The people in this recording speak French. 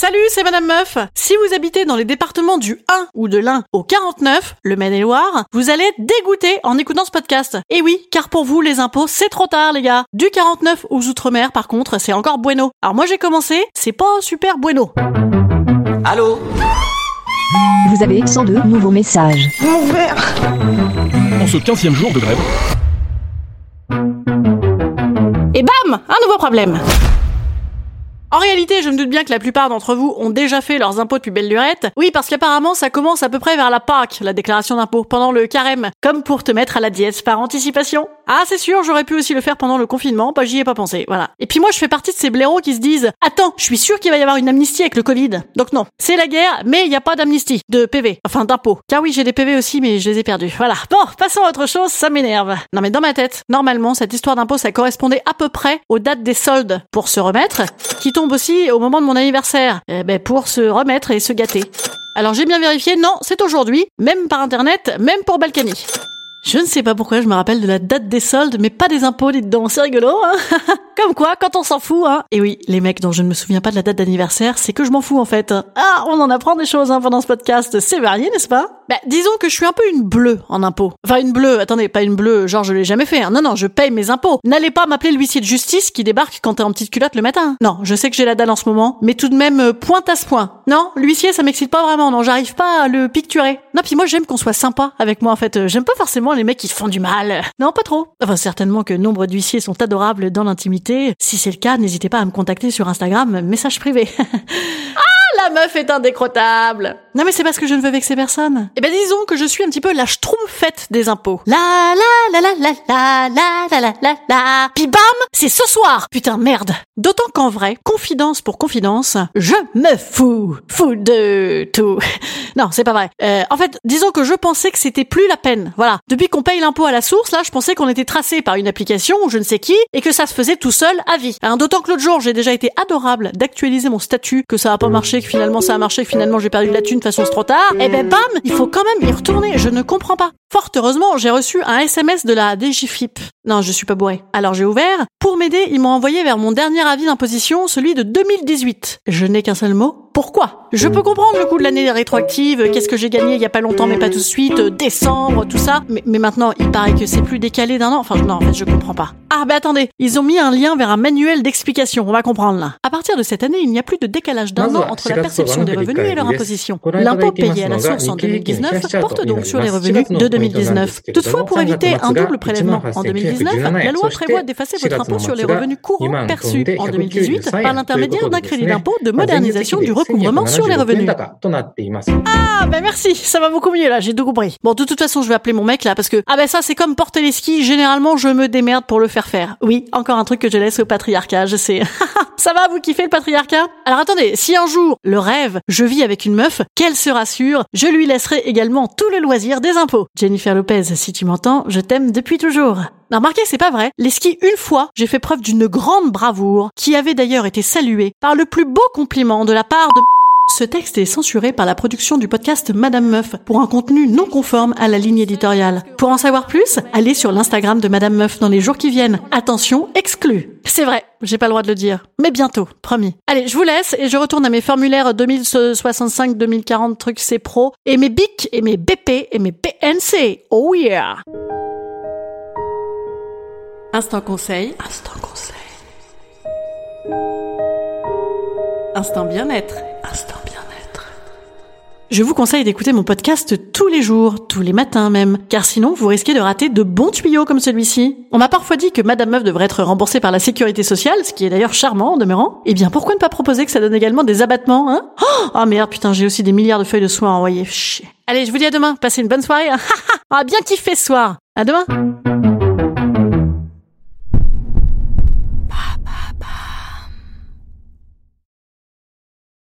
Salut, c'est Madame Meuf. Si vous habitez dans les départements du 1 ou de l'Ain au 49, le Maine-et-Loire, vous allez être dégoûté en écoutant ce podcast. Et oui, car pour vous, les impôts, c'est trop tard, les gars. Du 49 aux Outre-mer, par contre, c'est encore bueno. Alors moi, j'ai commencé, c'est pas super bueno. Allô Vous avez 102 nouveaux messages. En ce 15e jour de grève, Et bam Un nouveau problème en réalité, je me doute bien que la plupart d'entre vous ont déjà fait leurs impôts depuis belle lurette. Oui, parce qu'apparemment, ça commence à peu près vers la Pâque, la déclaration d'impôt, pendant le carême, comme pour te mettre à la diète par anticipation. Ah, c'est sûr, j'aurais pu aussi le faire pendant le confinement, bah j'y ai pas pensé, voilà. Et puis moi, je fais partie de ces blaireaux qui se disent « Attends, je suis sûr qu'il va y avoir une amnistie avec le Covid. » Donc non, c'est la guerre, mais il n'y a pas d'amnistie, de PV, enfin d'impôt. Car oui, j'ai des PV aussi, mais je les ai perdus. Voilà. Bon, passons à autre chose, ça m'énerve. Non mais dans ma tête, normalement, cette histoire d'impôt, ça correspondait à peu près aux dates des soldes pour se remettre, qui tombe aussi au moment de mon anniversaire, eh ben pour se remettre et se gâter. Alors j'ai bien vérifié, non, c'est aujourd'hui, même par internet, même pour Balkany. Je ne sais pas pourquoi je me rappelle de la date des soldes, mais pas des impôts, dites donc, c'est rigolo, hein. Comme quoi, quand on s'en fout, hein. Et oui, les mecs dont je ne me souviens pas de la date d'anniversaire, c'est que je m'en fous en fait. Ah, on en apprend des choses hein, pendant ce podcast, c'est varié, n'est-ce pas? Bah, disons que je suis un peu une bleue en impôts. Enfin, une bleue, attendez, pas une bleue, genre je l'ai jamais fait, hein. non, non, je paye mes impôts. N'allez pas m'appeler l'huissier de justice qui débarque quand t'es en petite culotte le matin. Non, je sais que j'ai la dalle en ce moment, mais tout de même, euh, point à ce point. Non, l'huissier, ça m'excite pas vraiment, non, j'arrive pas à le picturer. Non, puis moi j'aime qu'on soit sympa avec moi en fait, Euh, j'aime pas forcément les mecs qui font du mal. Non, pas trop. Enfin, certainement que nombre d'huissiers sont adorables dans l'intimité. Si c'est le cas, n'hésitez pas à me contacter sur Instagram, message privé. ah, la meuf est indécrottable. Non, mais c'est parce que je ne veux vexer personne. Eh ben, disons que je suis un petit peu la schtroumpfette des impôts. La la la la la la la la la la la. Puis bam, c'est ce soir. Putain, merde. D'autant qu'en vrai, confidence pour confidence, je me fous, fous de tout. non, c'est pas vrai. Euh, en fait, disons que je pensais que c'était plus la peine. Voilà. Depuis qu'on paye l'impôt à la source, là, je pensais qu'on était tracé par une application ou je ne sais qui et que ça se faisait tout seul à vie. Hein, D'autant que l'autre jour, j'ai déjà été adorable d'actualiser mon statut, que ça a pas marché, que finalement ça a marché, finalement j'ai perdu de la thune, de toute façon c'est trop tard. Et ben bam, il faut quand même y retourner. Je ne comprends pas. Fort heureusement, j'ai reçu un SMS de la DGFIP. Non, je suis pas bourré. Alors j'ai ouvert. Pour m'aider, ils m'ont envoyé vers mon dernier avis d'imposition, celui de 2018. Je n'ai qu'un seul mot. Pourquoi? Je peux comprendre le coup de l'année rétroactive, qu'est-ce que j'ai gagné il y a pas longtemps mais pas tout de suite, décembre, tout ça. Mais, mais maintenant, il paraît que c'est plus décalé d'un an. Enfin, non, en fait, je comprends pas. Ah, bah attendez, ils ont mis un lien vers un manuel d'explication, on va comprendre là. À partir de cette année, il n'y a plus de décalage d'un an entre la perception des revenus et leur imposition. L'impôt payé à la source en 2019 porte donc sur les revenus de 2019. Toutefois, pour éviter un double prélèvement en 2019, la loi prévoit d'effacer votre impôt sur les revenus courants perçus en 2018 par l'intermédiaire d'un crédit d'impôt de modernisation du recouvrement sur les revenus. Ah, bah merci, ça va beaucoup mieux là, j'ai tout compris. Bon, de toute façon, je vais appeler mon mec là parce que, ah bah ça, c'est comme porter les skis, généralement, je me démerde pour le faire Oui, encore un truc que je laisse au patriarcat, je sais. ça va, vous kiffez le patriarcat? Alors attendez, si un jour, le rêve, je vis avec une meuf, qu'elle se rassure, je lui laisserai également tout le loisir des impôts. Jennifer Lopez, si tu m'entends, je t'aime depuis toujours. Remarquez, c'est pas vrai. Les skis, une fois, j'ai fait preuve d'une grande bravoure, qui avait d'ailleurs été saluée par le plus beau compliment de la part de ce texte est censuré par la production du podcast Madame Meuf pour un contenu non conforme à la ligne éditoriale. Pour en savoir plus, allez sur l'Instagram de Madame Meuf dans les jours qui viennent. Attention, exclu. C'est vrai, j'ai pas le droit de le dire. Mais bientôt, promis. Allez, je vous laisse et je retourne à mes formulaires 2065, 2040 trucs c'est pro et mes BIC et mes BP et mes PNC. Oh yeah! Instant conseil. Instant conseil. Instant bien-être. Instant bien-être. Je vous conseille d'écouter mon podcast tous les jours, tous les matins même, car sinon vous risquez de rater de bons tuyaux comme celui-ci. On m'a parfois dit que Madame Meuf devrait être remboursée par la sécurité sociale, ce qui est d'ailleurs charmant en demeurant. Eh bien pourquoi ne pas proposer que ça donne également des abattements, hein? Oh ah, merde, putain, j'ai aussi des milliards de feuilles de soins à envoyer. Chier. Allez, je vous dis à demain, passez une bonne soirée. On a bien kiffé ce soir. À demain